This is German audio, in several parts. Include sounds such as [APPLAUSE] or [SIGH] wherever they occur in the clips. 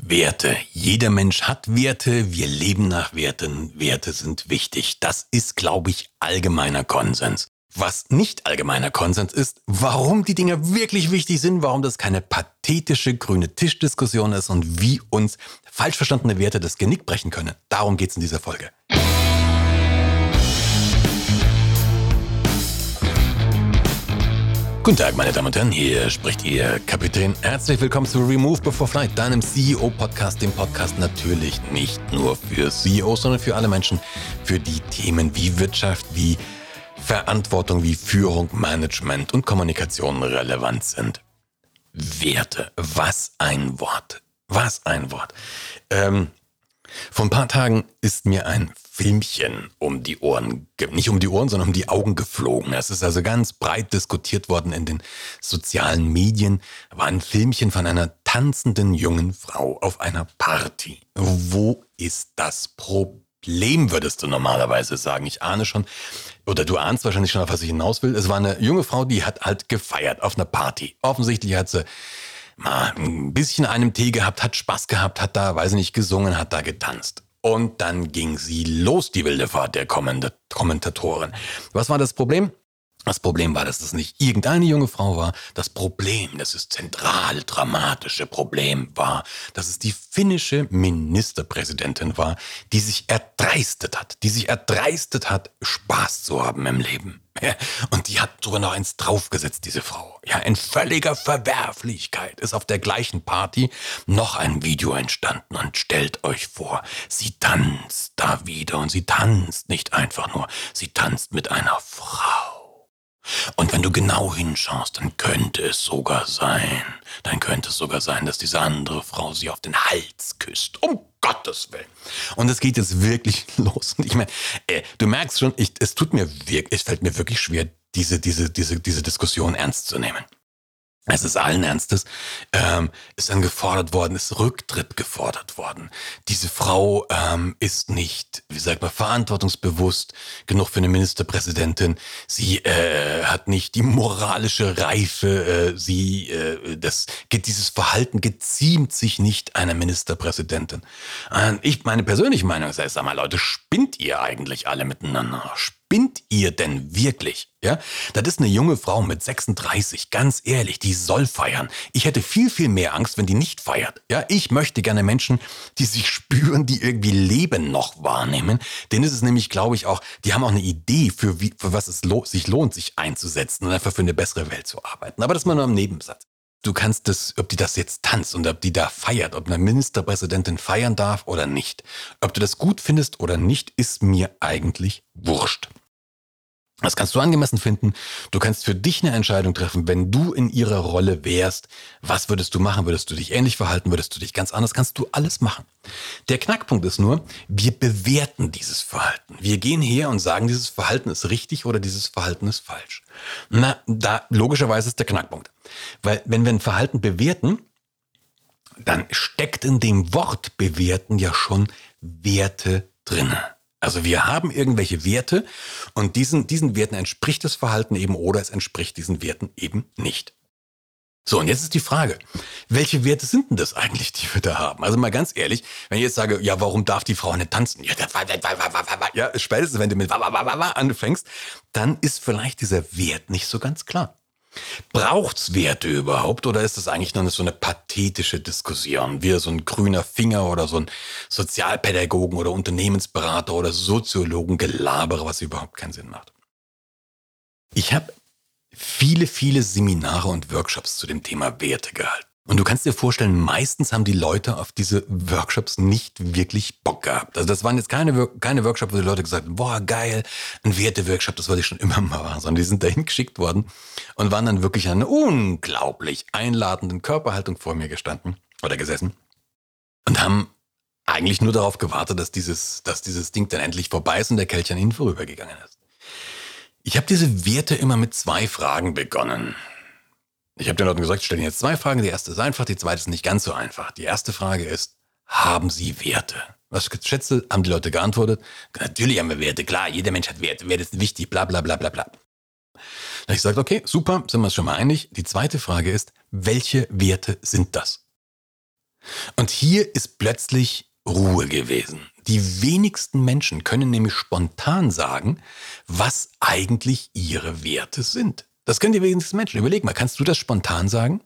Werte. Jeder Mensch hat Werte. Wir leben nach Werten. Werte sind wichtig. Das ist, glaube ich, allgemeiner Konsens. Was nicht allgemeiner Konsens ist, warum die Dinge wirklich wichtig sind, warum das keine pathetische grüne Tischdiskussion ist und wie uns falsch verstandene Werte das Genick brechen können. Darum geht es in dieser Folge. Guten Tag, meine Damen und Herren, hier spricht Ihr Kapitän. Herzlich willkommen zu Remove Before Flight, deinem CEO-Podcast, dem Podcast natürlich nicht nur für CEOs, sondern für alle Menschen, für die Themen wie Wirtschaft, wie Verantwortung, wie Führung, Management und Kommunikation relevant sind. Werte, was ein Wort, was ein Wort. Ähm, vor ein paar Tagen ist mir ein Filmchen um die Ohren, nicht um die Ohren, sondern um die Augen geflogen. Es ist also ganz breit diskutiert worden in den sozialen Medien. War ein Filmchen von einer tanzenden jungen Frau auf einer Party. Wo ist das Problem, würdest du normalerweise sagen? Ich ahne schon, oder du ahnst wahrscheinlich schon, auf was ich hinaus will. Es war eine junge Frau, die hat halt gefeiert auf einer Party. Offensichtlich hat sie mal ein bisschen einem Tee gehabt, hat Spaß gehabt, hat da, weiß ich nicht, gesungen, hat da getanzt. Und dann ging sie los, die wilde Fahrt der Kommentatoren. Was war das Problem? Das Problem war, dass es nicht irgendeine junge Frau war. Das Problem, das ist zentral dramatische Problem war, dass es die finnische Ministerpräsidentin war, die sich erdreistet hat, die sich erdreistet hat, Spaß zu haben im Leben. Und die hat sogar noch eins draufgesetzt, diese Frau. Ja, in völliger Verwerflichkeit ist auf der gleichen Party noch ein Video entstanden. Und stellt euch vor, sie tanzt da wieder und sie tanzt nicht einfach nur, sie tanzt mit einer Frau. Und wenn du genau hinschaust, dann könnte es sogar sein, dann könnte es sogar sein, dass diese andere Frau sie auf den Hals küsst. Um Gottes Willen. Und es geht jetzt wirklich [LAUGHS] los. Ich meine, äh, du merkst schon, ich, es tut mir wirklich, es fällt mir wirklich schwer, diese, diese, diese, diese Diskussion ernst zu nehmen es ist allen Ernstes, ähm, ist dann gefordert worden, ist Rücktritt gefordert worden. Diese Frau ähm, ist nicht, wie sagt man, verantwortungsbewusst genug für eine Ministerpräsidentin. Sie äh, hat nicht die moralische Reife. Äh, sie, äh, das, dieses Verhalten geziemt sich nicht einer Ministerpräsidentin. Ich, meine persönliche Meinung ist, sag mal, Leute, spinnt ihr eigentlich alle miteinander? spinnt ihr denn wirklich? Ja, das ist eine junge Frau mit 36, ganz ehrlich, die soll feiern. Ich hätte viel, viel mehr Angst, wenn die nicht feiert. Ja, ich möchte gerne Menschen, die sich [LAUGHS] spüren, die irgendwie Leben noch wahrnehmen. Denn es ist nämlich, glaube ich, auch, die haben auch eine Idee, für, wie, für was es lo sich lohnt, sich einzusetzen und einfach für eine bessere Welt zu arbeiten. Aber das mal nur im Nebensatz. Du kannst das, ob die das jetzt tanzt und ob die da feiert, ob eine Ministerpräsidentin feiern darf oder nicht. Ob du das gut findest oder nicht, ist mir eigentlich wurscht. Das kannst du angemessen finden. Du kannst für dich eine Entscheidung treffen, wenn du in ihrer Rolle wärst. Was würdest du machen? Würdest du dich ähnlich verhalten? Würdest du dich ganz anders? Kannst du alles machen. Der Knackpunkt ist nur, wir bewerten dieses Verhalten. Wir gehen her und sagen, dieses Verhalten ist richtig oder dieses Verhalten ist falsch. Na, da logischerweise ist der Knackpunkt. Weil wenn wir ein Verhalten bewerten, dann steckt in dem Wort bewerten ja schon Werte drinne. Also wir haben irgendwelche Werte und diesen, diesen Werten entspricht das Verhalten eben oder es entspricht diesen Werten eben nicht. So, und jetzt ist die Frage, welche Werte sind denn das eigentlich, die wir da haben? Also mal ganz ehrlich, wenn ich jetzt sage, ja, warum darf die Frau nicht tanzen? Ja, ja spätestens wenn du mit anfängst, dann ist vielleicht dieser Wert nicht so ganz klar. Braucht's Werte überhaupt oder ist das eigentlich nur so eine pathetische Diskussion? wie so ein grüner Finger oder so ein Sozialpädagogen oder Unternehmensberater oder Soziologen gelabere, was überhaupt keinen Sinn macht. Ich habe viele, viele Seminare und Workshops zu dem Thema Werte gehalten. Und du kannst dir vorstellen, meistens haben die Leute auf diese Workshops nicht wirklich Bock gehabt. Also das waren jetzt keine, keine Workshops, wo die Leute gesagt haben, boah, geil, ein Werte-Workshop, das wollte ich schon [LAUGHS] immer mal machen, sondern die sind dahin geschickt worden und waren dann wirklich in einer unglaublich einladenden Körperhaltung vor mir gestanden oder gesessen und haben eigentlich nur darauf gewartet, dass dieses, dass dieses Ding dann endlich vorbei ist und der Kelch an ihnen vorübergegangen ist. Ich habe diese Werte immer mit zwei Fragen begonnen. Ich habe den Leuten gesagt, stellen jetzt zwei Fragen. Die erste ist einfach, die zweite ist nicht ganz so einfach. Die erste Frage ist, haben Sie Werte? Was schätze, haben die Leute geantwortet? Natürlich haben wir Werte, klar, jeder Mensch hat Werte, Werte sind wichtig, bla bla bla bla bla. Da habe ich gesagt, okay, super, sind wir uns schon mal einig. Die zweite Frage ist, welche Werte sind das? Und hier ist plötzlich Ruhe gewesen. Die wenigsten Menschen können nämlich spontan sagen, was eigentlich ihre Werte sind. Das können die wenigsten Menschen. Überleg mal, kannst du das spontan sagen?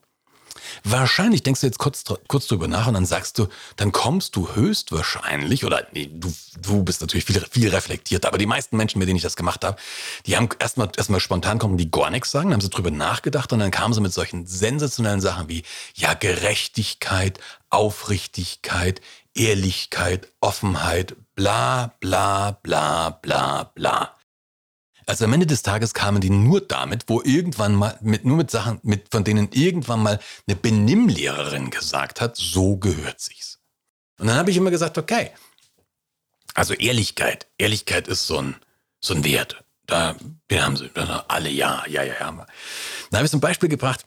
Wahrscheinlich denkst du jetzt kurz, kurz drüber nach und dann sagst du, dann kommst du höchstwahrscheinlich, oder nee, du, du bist natürlich viel, viel reflektierter, aber die meisten Menschen, mit denen ich das gemacht habe, die haben erstmal erstmal spontan kommen, die gar nichts sagen, dann haben sie drüber nachgedacht und dann kamen sie mit solchen sensationellen Sachen wie, ja, Gerechtigkeit, Aufrichtigkeit, Ehrlichkeit, Offenheit, bla, bla, bla, bla, bla. Also am Ende des Tages kamen die nur damit, wo irgendwann mal, mit, nur mit Sachen, mit, von denen irgendwann mal eine Benimmlehrerin gesagt hat, so gehört sich's. Und dann habe ich immer gesagt, okay, also Ehrlichkeit, Ehrlichkeit ist so ein, so ein Wert. Da, den haben sie alle, ja, ja, ja, ja. Da habe ich zum Beispiel gebracht,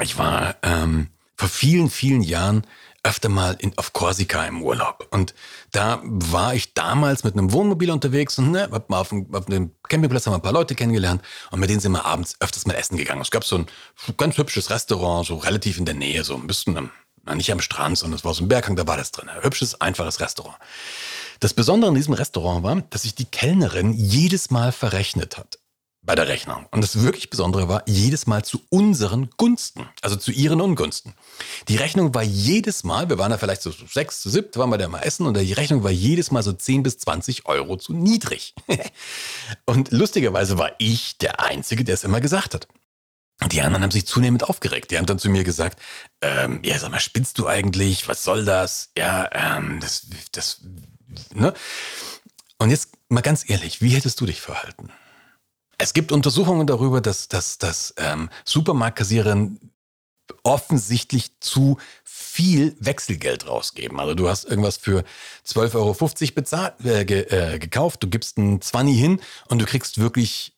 ich war ähm, vor vielen, vielen Jahren öfter mal in, auf Korsika im Urlaub. Und da war ich damals mit einem Wohnmobil unterwegs und ne, hab mal auf dem, auf dem Campingplatz haben wir ein paar Leute kennengelernt und mit denen sind wir abends öfters mal essen gegangen. Es gab so ein ganz hübsches Restaurant, so relativ in der Nähe, so ein bisschen am, nicht am Strand, sondern es war so ein Berghang, da war das drin. Hübsches, einfaches Restaurant. Das Besondere an diesem Restaurant war, dass sich die Kellnerin jedes Mal verrechnet hat bei der Rechnung. Und das wirklich Besondere war, jedes Mal zu unseren Gunsten, also zu ihren Ungunsten. Die Rechnung war jedes Mal, wir waren da vielleicht so sechs, zu siebt, waren wir da mal essen und die Rechnung war jedes Mal so 10 bis 20 Euro zu niedrig. [LAUGHS] und lustigerweise war ich der Einzige, der es immer gesagt hat. Und die anderen haben sich zunehmend aufgeregt. Die haben dann zu mir gesagt, ähm, ja, sag mal, spinnst du eigentlich? Was soll das? Ja, ähm, das, das, ne? Und jetzt mal ganz ehrlich, wie hättest du dich verhalten? Es gibt Untersuchungen darüber, dass, dass, dass ähm, Supermarktkassiererinnen offensichtlich zu viel Wechselgeld rausgeben. Also du hast irgendwas für 12,50 Euro bezahlt, äh, ge, äh, gekauft, du gibst einen 20 hin und du kriegst wirklich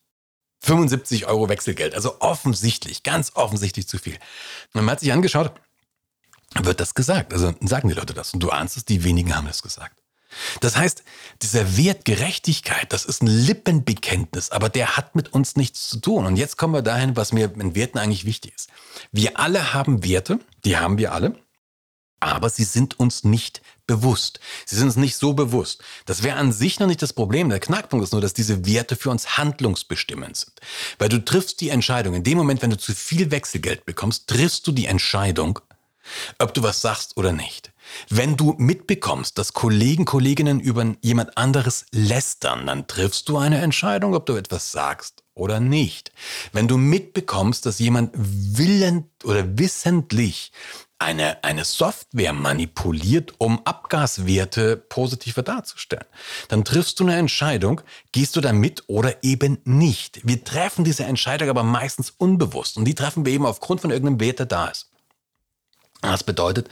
75 Euro Wechselgeld. Also offensichtlich, ganz offensichtlich zu viel. Man hat sich angeschaut, wird das gesagt. Also sagen die Leute das. Und du ahnst es, die wenigen haben das gesagt. Das heißt, dieser Wert Gerechtigkeit, das ist ein Lippenbekenntnis, aber der hat mit uns nichts zu tun. Und jetzt kommen wir dahin, was mir in Werten eigentlich wichtig ist. Wir alle haben Werte, die haben wir alle, aber sie sind uns nicht bewusst. Sie sind uns nicht so bewusst. Das wäre an sich noch nicht das Problem. Der Knackpunkt ist nur, dass diese Werte für uns handlungsbestimmend sind. Weil du triffst die Entscheidung. In dem Moment, wenn du zu viel Wechselgeld bekommst, triffst du die Entscheidung, ob du was sagst oder nicht. Wenn du mitbekommst, dass Kollegen, Kolleginnen über jemand anderes lästern, dann triffst du eine Entscheidung, ob du etwas sagst oder nicht. Wenn du mitbekommst, dass jemand willend oder wissentlich eine, eine Software manipuliert, um Abgaswerte positiver darzustellen. Dann triffst du eine Entscheidung, gehst du da mit oder eben nicht. Wir treffen diese Entscheidung aber meistens unbewusst und die treffen wir eben aufgrund von irgendeinem Wert, der da ist. Das bedeutet,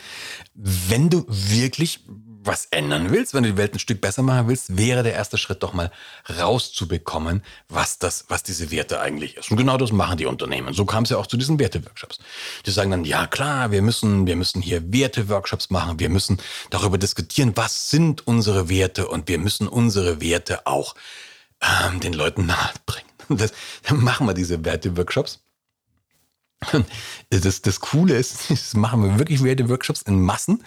wenn du wirklich was ändern willst, wenn du die Welt ein Stück besser machen willst, wäre der erste Schritt doch mal rauszubekommen, was das, was diese Werte eigentlich ist. Und genau das machen die Unternehmen. So kam es ja auch zu diesen Werteworkshops. Die sagen dann, ja klar, wir müssen, wir müssen hier Werteworkshops machen, wir müssen darüber diskutieren, was sind unsere Werte und wir müssen unsere Werte auch ähm, den Leuten nahebringen. [LAUGHS] Dann machen wir diese Werteworkshops. Das, das Coole ist, [LAUGHS] das machen wir wirklich während Workshops in Massen.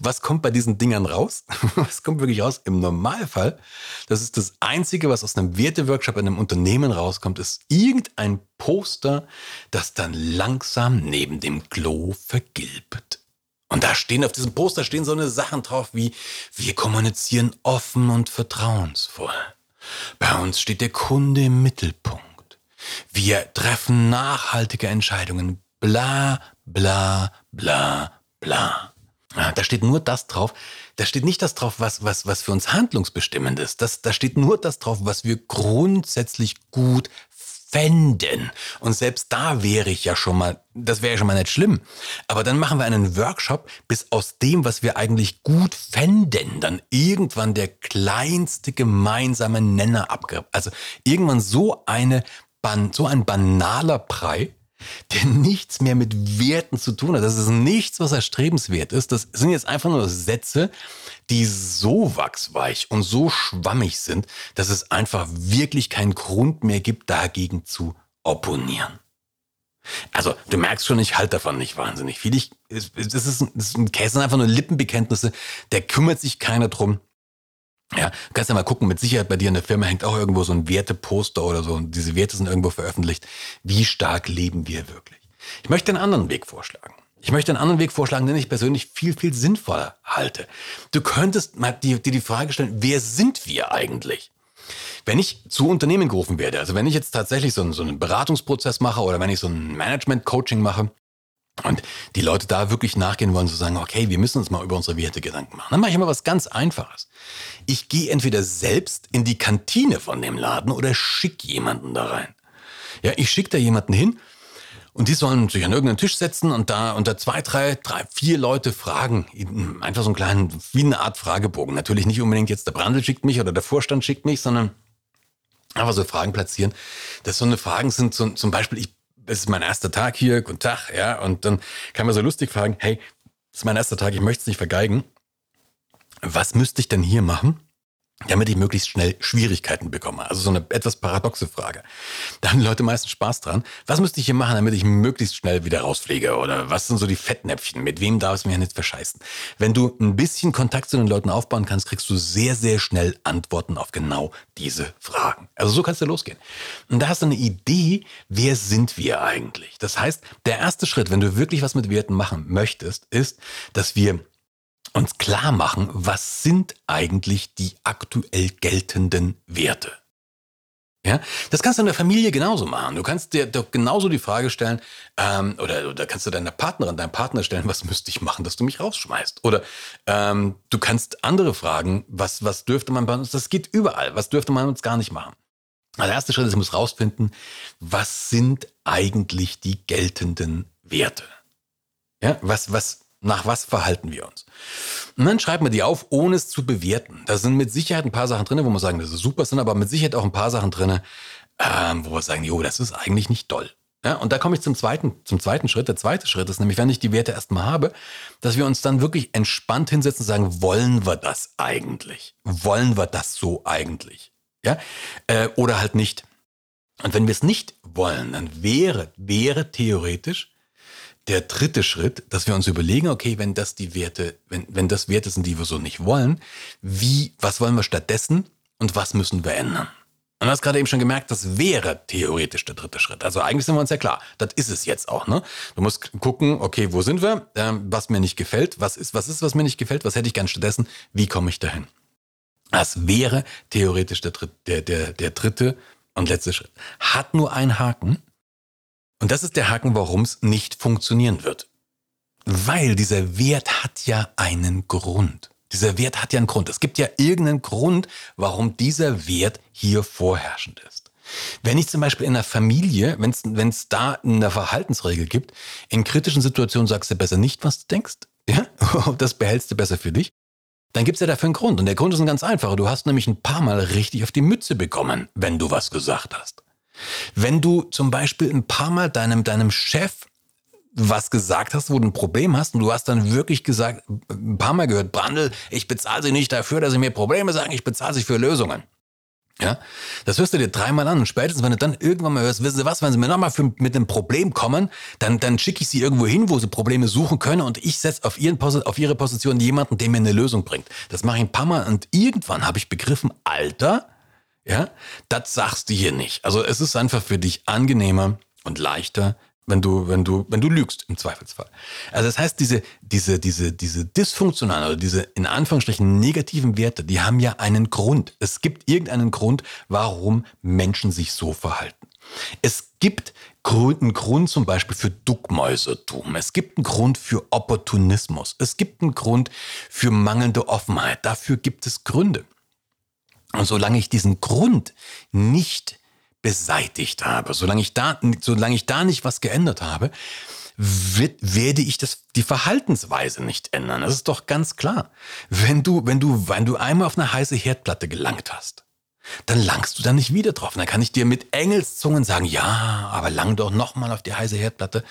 Was kommt bei diesen Dingern raus? [LAUGHS] Was kommt wirklich raus? Im Normalfall, das ist das Einzige, was aus einem Werteworkshop in einem Unternehmen rauskommt, ist irgendein Poster, das dann langsam neben dem Klo vergilbt. Und da stehen auf diesem Poster stehen so eine Sachen drauf wie, wir kommunizieren offen und vertrauensvoll. Bei uns steht der Kunde im Mittelpunkt. Wir treffen nachhaltige Entscheidungen. Bla, bla, bla, bla. Da steht nur das drauf. Da steht nicht das drauf, was, was, was für uns handlungsbestimmend ist. Das, da steht nur das drauf, was wir grundsätzlich gut fänden. Und selbst da wäre ich ja schon mal, das wäre ja schon mal nicht schlimm. Aber dann machen wir einen Workshop, bis aus dem, was wir eigentlich gut fänden, dann irgendwann der kleinste gemeinsame Nenner abgibt. Also irgendwann so eine ban so ein banaler Brei, der nichts mehr mit Werten zu tun hat. Das ist nichts, was erstrebenswert ist. Das sind jetzt einfach nur Sätze, die so wachsweich und so schwammig sind, dass es einfach wirklich keinen Grund mehr gibt, dagegen zu opponieren. Also, du merkst schon, ich halte davon nicht wahnsinnig viel. Ich, es, es, ist, es Käse, einfach nur Lippenbekenntnisse. Der kümmert sich keiner drum. Ja, kannst ja mal gucken, mit Sicherheit bei dir in der Firma hängt auch irgendwo so ein Werteposter oder so und diese Werte sind irgendwo veröffentlicht. Wie stark leben wir wirklich? Ich möchte einen anderen Weg vorschlagen. Ich möchte einen anderen Weg vorschlagen, den ich persönlich viel, viel sinnvoller halte. Du könntest mal dir die, die Frage stellen, wer sind wir eigentlich? Wenn ich zu Unternehmen gerufen werde, also wenn ich jetzt tatsächlich so einen, so einen Beratungsprozess mache oder wenn ich so ein Management-Coaching mache, und die Leute da wirklich nachgehen wollen, zu sagen, okay, wir müssen uns mal über unsere Werte Gedanken machen. Dann mache ich immer was ganz Einfaches. Ich gehe entweder selbst in die Kantine von dem Laden oder schicke jemanden da rein. Ja, ich schicke da jemanden hin und die sollen sich an irgendeinen Tisch setzen und da unter zwei, drei, drei, vier Leute fragen. Einfach so einen kleinen, wie eine Art Fragebogen. Natürlich nicht unbedingt jetzt der Brandel schickt mich oder der Vorstand schickt mich, sondern einfach so Fragen platzieren. Das so eine Fragen sind so, zum Beispiel, ich es ist mein erster Tag hier, guten Tag, ja, und dann kann man so lustig fragen, hey, es ist mein erster Tag, ich möchte es nicht vergeigen. Was müsste ich denn hier machen? Damit ich möglichst schnell Schwierigkeiten bekomme. Also so eine etwas paradoxe Frage. Da haben die Leute meistens Spaß dran. Was müsste ich hier machen, damit ich möglichst schnell wieder rausfliege? Oder was sind so die Fettnäpfchen? Mit wem darf es mir nicht verscheißen? Wenn du ein bisschen Kontakt zu den Leuten aufbauen kannst, kriegst du sehr, sehr schnell Antworten auf genau diese Fragen. Also so kannst du losgehen. Und da hast du eine Idee, wer sind wir eigentlich? Das heißt, der erste Schritt, wenn du wirklich was mit Werten machen möchtest, ist, dass wir uns klar machen, was sind eigentlich die aktuell geltenden Werte. Ja, das kannst du in der Familie genauso machen. Du kannst dir doch genauso die Frage stellen, ähm, oder, oder kannst du deiner Partnerin, deinem Partner stellen, was müsste ich machen, dass du mich rausschmeißt? Oder ähm, du kannst andere fragen, was, was dürfte man bei uns, das geht überall, was dürfte man uns gar nicht machen? Also der erste Schritt ist, ich muss rausfinden, was sind eigentlich die geltenden Werte? Ja, was, was, nach was verhalten wir uns? Und dann schreibt man die auf, ohne es zu bewerten. Da sind mit Sicherheit ein paar Sachen drin, wo man sagen, das ist super, sind aber mit Sicherheit auch ein paar Sachen drin, ähm, wo wir sagen, jo, das ist eigentlich nicht doll. Ja, und da komme ich zum zweiten, zum zweiten Schritt. Der zweite Schritt ist nämlich, wenn ich die Werte erstmal habe, dass wir uns dann wirklich entspannt hinsetzen und sagen, wollen wir das eigentlich? Wollen wir das so eigentlich? Ja, äh, oder halt nicht. Und wenn wir es nicht wollen, dann wäre, wäre theoretisch der dritte Schritt, dass wir uns überlegen, okay, wenn das die Werte, wenn, wenn das Werte sind, die wir so nicht wollen, wie, was wollen wir stattdessen und was müssen wir ändern? Und du hast gerade eben schon gemerkt, das wäre theoretisch der dritte Schritt. Also eigentlich sind wir uns ja klar, das ist es jetzt auch. Ne? Du musst gucken, okay, wo sind wir, ähm, was mir nicht gefällt, was ist, was ist, was mir nicht gefällt, was hätte ich gern stattdessen, wie komme ich dahin? Das wäre theoretisch der, der, der, der dritte und letzte Schritt. Hat nur einen Haken, und das ist der Haken, warum es nicht funktionieren wird. Weil dieser Wert hat ja einen Grund. Dieser Wert hat ja einen Grund. Es gibt ja irgendeinen Grund, warum dieser Wert hier vorherrschend ist. Wenn ich zum Beispiel in einer Familie, wenn es da eine Verhaltensregel gibt, in kritischen Situationen sagst du besser nicht, was du denkst, [LAUGHS] ja, das behältst du besser für dich, dann gibt es ja dafür einen Grund. Und der Grund ist ein ganz einfacher. Du hast nämlich ein paar Mal richtig auf die Mütze bekommen, wenn du was gesagt hast. Wenn du zum Beispiel ein paar Mal deinem, deinem Chef was gesagt hast, wo du ein Problem hast und du hast dann wirklich gesagt, ein paar Mal gehört, Brandl, ich bezahle sie nicht dafür, dass sie mir Probleme sagen, ich bezahle sie für Lösungen. Ja, das hörst du dir dreimal an und spätestens, wenn du dann irgendwann mal hörst, wissen Sie was, wenn Sie mir nochmal mit einem Problem kommen, dann, dann schicke ich Sie irgendwo hin, wo Sie Probleme suchen können und ich setze auf, auf Ihre Position jemanden, der mir eine Lösung bringt. Das mache ich ein paar Mal und irgendwann habe ich begriffen, Alter, ja, das sagst du hier nicht. Also es ist einfach für dich angenehmer und leichter, wenn du, wenn du, wenn du lügst im Zweifelsfall. Also das heißt, diese, diese, diese, diese dysfunktionalen oder diese in Anführungsstrichen negativen Werte, die haben ja einen Grund. Es gibt irgendeinen Grund, warum Menschen sich so verhalten. Es gibt einen Grund zum Beispiel für Duckmäusertum. Es gibt einen Grund für Opportunismus. Es gibt einen Grund für mangelnde Offenheit. Dafür gibt es Gründe. Und solange ich diesen Grund nicht beseitigt habe, solange ich da, solange ich da nicht was geändert habe, wird, werde ich das, die Verhaltensweise nicht ändern. Das ist doch ganz klar. Wenn du, wenn du, wenn du einmal auf eine heiße Herdplatte gelangt hast, dann langst du da nicht wieder drauf. Und dann kann ich dir mit Engelszungen sagen, ja, aber lang doch nochmal auf die heiße Herdplatte.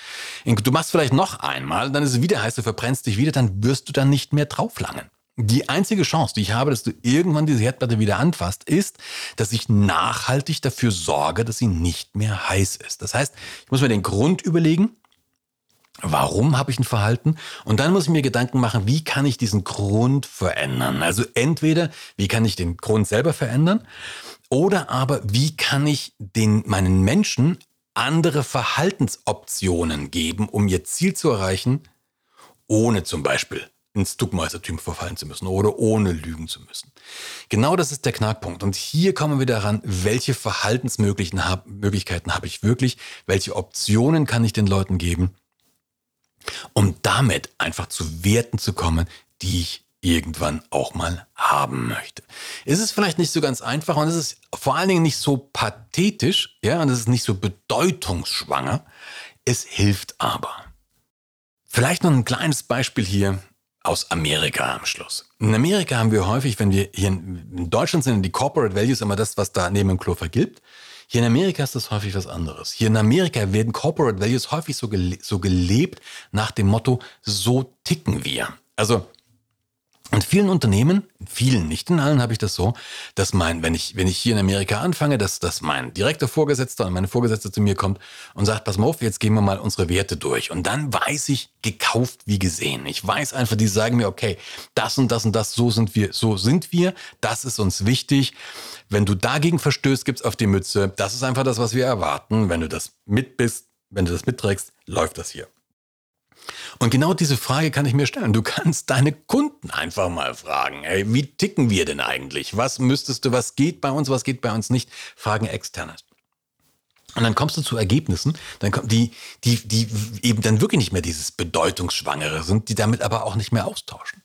Du machst vielleicht noch einmal, dann ist es wieder heiß, du verbrennst dich wieder, dann wirst du dann nicht mehr drauf langen. Die einzige Chance, die ich habe, dass du irgendwann diese Herdplatte wieder anfasst, ist, dass ich nachhaltig dafür sorge, dass sie nicht mehr heiß ist. Das heißt, ich muss mir den Grund überlegen, Warum habe ich ein Verhalten? Und dann muss ich mir Gedanken machen, wie kann ich diesen Grund verändern? Also entweder, wie kann ich den Grund selber verändern? Oder aber, wie kann ich den, meinen Menschen andere Verhaltensoptionen geben, um ihr Ziel zu erreichen, ohne zum Beispiel ins Duckmeistertum verfallen zu müssen oder ohne lügen zu müssen. Genau das ist der Knackpunkt. Und hier kommen wir daran, welche Verhaltensmöglichkeiten habe ich wirklich, welche Optionen kann ich den Leuten geben, um damit einfach zu Werten zu kommen, die ich irgendwann auch mal haben möchte. Es ist vielleicht nicht so ganz einfach und es ist vor allen Dingen nicht so pathetisch, ja, und es ist nicht so bedeutungsschwanger. Es hilft aber. Vielleicht noch ein kleines Beispiel hier aus Amerika am Schluss. In Amerika haben wir häufig, wenn wir hier in Deutschland sind, die Corporate Values immer das, was da neben dem Klo vergibt. Hier in Amerika ist das häufig was anderes. Hier in Amerika werden Corporate Values häufig so, gele so gelebt nach dem Motto, so ticken wir. Also in vielen Unternehmen, in vielen, nicht in allen, habe ich das so, dass mein, wenn ich, wenn ich hier in Amerika anfange, dass, dass mein direkter Vorgesetzter und meine Vorgesetzte zu mir kommt und sagt, pass mal auf, jetzt gehen wir mal unsere Werte durch. Und dann weiß ich, gekauft wie gesehen. Ich weiß einfach, die sagen mir, okay, das und das und das, so sind wir, so sind wir, das ist uns wichtig. Wenn du dagegen verstößt, gibt's auf die Mütze. Das ist einfach das, was wir erwarten. Wenn du das mit bist, wenn du das mitträgst, läuft das hier. Und genau diese Frage kann ich mir stellen. Du kannst deine Kunden einfach mal fragen, hey, wie ticken wir denn eigentlich? Was müsstest du, was geht bei uns, was geht bei uns nicht? Fragen externes. Und dann kommst du zu Ergebnissen, dann kommt die, die, die eben dann wirklich nicht mehr dieses Bedeutungsschwangere sind, die damit aber auch nicht mehr austauschen.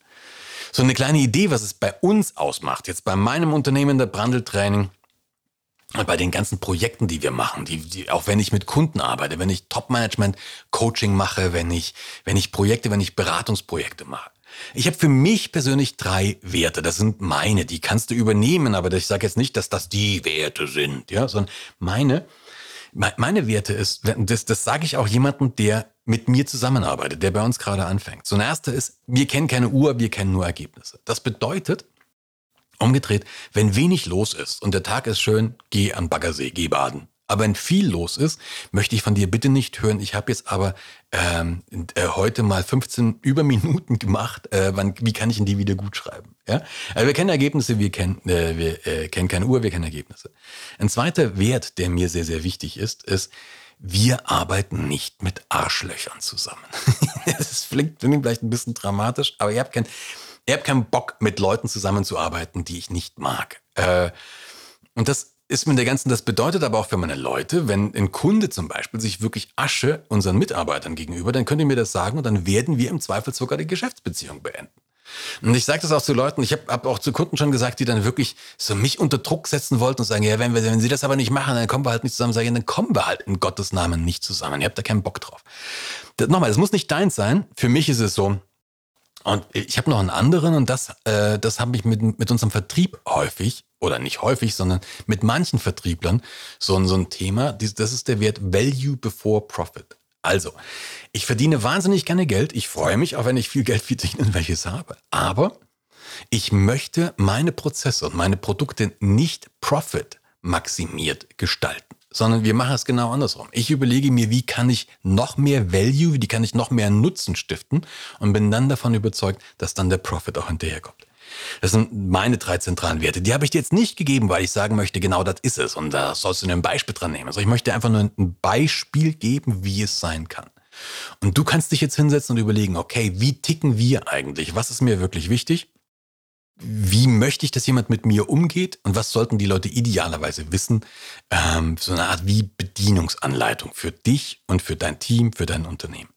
So eine kleine Idee, was es bei uns ausmacht, jetzt bei meinem Unternehmen der Brandeltraining, bei den ganzen Projekten, die wir machen, die, die, auch wenn ich mit Kunden arbeite, wenn ich Top-Management-Coaching mache, wenn ich, wenn ich Projekte, wenn ich Beratungsprojekte mache. Ich habe für mich persönlich drei Werte. Das sind meine, die kannst du übernehmen, aber ich sage jetzt nicht, dass das die Werte sind, ja, sondern meine, meine Werte ist, das, das sage ich auch jemandem, der mit mir zusammenarbeitet, der bei uns gerade anfängt. So ein erster ist, wir kennen keine Uhr, wir kennen nur Ergebnisse. Das bedeutet, Umgedreht, wenn wenig los ist und der Tag ist schön, geh an Baggersee, geh baden. Aber wenn viel los ist, möchte ich von dir bitte nicht hören. Ich habe jetzt aber ähm, äh, heute mal 15 [LAUGHS] Überminuten gemacht. Äh, wann, wie kann ich in die wieder gut schreiben? Ja? Also wir kennen Ergebnisse, wir kennen, äh, wir äh, kennen keine Uhr, wir kennen Ergebnisse. Ein zweiter Wert, der mir sehr, sehr wichtig ist, ist, wir arbeiten nicht mit Arschlöchern zusammen. [LAUGHS] das klingt vielleicht ein bisschen dramatisch, aber ihr habt kein, ich habe keinen Bock, mit Leuten zusammenzuarbeiten, die ich nicht mag. Äh, und das ist mir der ganzen, das bedeutet aber auch für meine Leute, wenn ein Kunde zum Beispiel sich wirklich Asche unseren Mitarbeitern gegenüber, dann könnt ihr mir das sagen und dann werden wir im Zweifel sogar die Geschäftsbeziehung beenden. Und ich sage das auch zu Leuten, ich habe hab auch zu Kunden schon gesagt, die dann wirklich so mich unter Druck setzen wollten und sagen, ja, wenn, wir, wenn sie das aber nicht machen, dann kommen wir halt nicht zusammen. Sag ich, dann kommen wir halt in Gottes Namen nicht zusammen. Ihr habt da keinen Bock drauf. Das, nochmal, es muss nicht deins sein. Für mich ist es so, und ich habe noch einen anderen und das, äh, das habe ich mit, mit unserem Vertrieb häufig, oder nicht häufig, sondern mit manchen Vertrieblern so, so ein Thema. Das ist der Wert Value before Profit. Also, ich verdiene wahnsinnig gerne Geld. Ich freue mich, auch wenn ich viel Geld verdiene, welches habe. Aber ich möchte meine Prozesse und meine Produkte nicht profit maximiert gestalten sondern wir machen es genau andersrum. Ich überlege mir, wie kann ich noch mehr Value, wie kann ich noch mehr Nutzen stiften und bin dann davon überzeugt, dass dann der Profit auch hinterherkommt. Das sind meine drei zentralen Werte. Die habe ich dir jetzt nicht gegeben, weil ich sagen möchte, genau das ist es und da sollst du ein Beispiel dran nehmen. Also ich möchte einfach nur ein Beispiel geben, wie es sein kann. Und du kannst dich jetzt hinsetzen und überlegen, okay, wie ticken wir eigentlich? Was ist mir wirklich wichtig? Wie möchte ich, dass jemand mit mir umgeht und was sollten die Leute idealerweise wissen? Ähm, so eine Art wie Bedienungsanleitung für dich und für dein Team, für dein Unternehmen.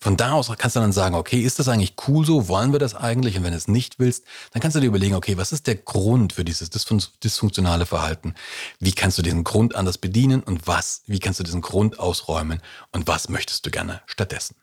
Von da aus kannst du dann sagen, okay, ist das eigentlich cool so? Wollen wir das eigentlich? Und wenn du es nicht willst, dann kannst du dir überlegen, okay, was ist der Grund für dieses dysfunktionale Verhalten? Wie kannst du diesen Grund anders bedienen und was, wie kannst du diesen Grund ausräumen und was möchtest du gerne stattdessen?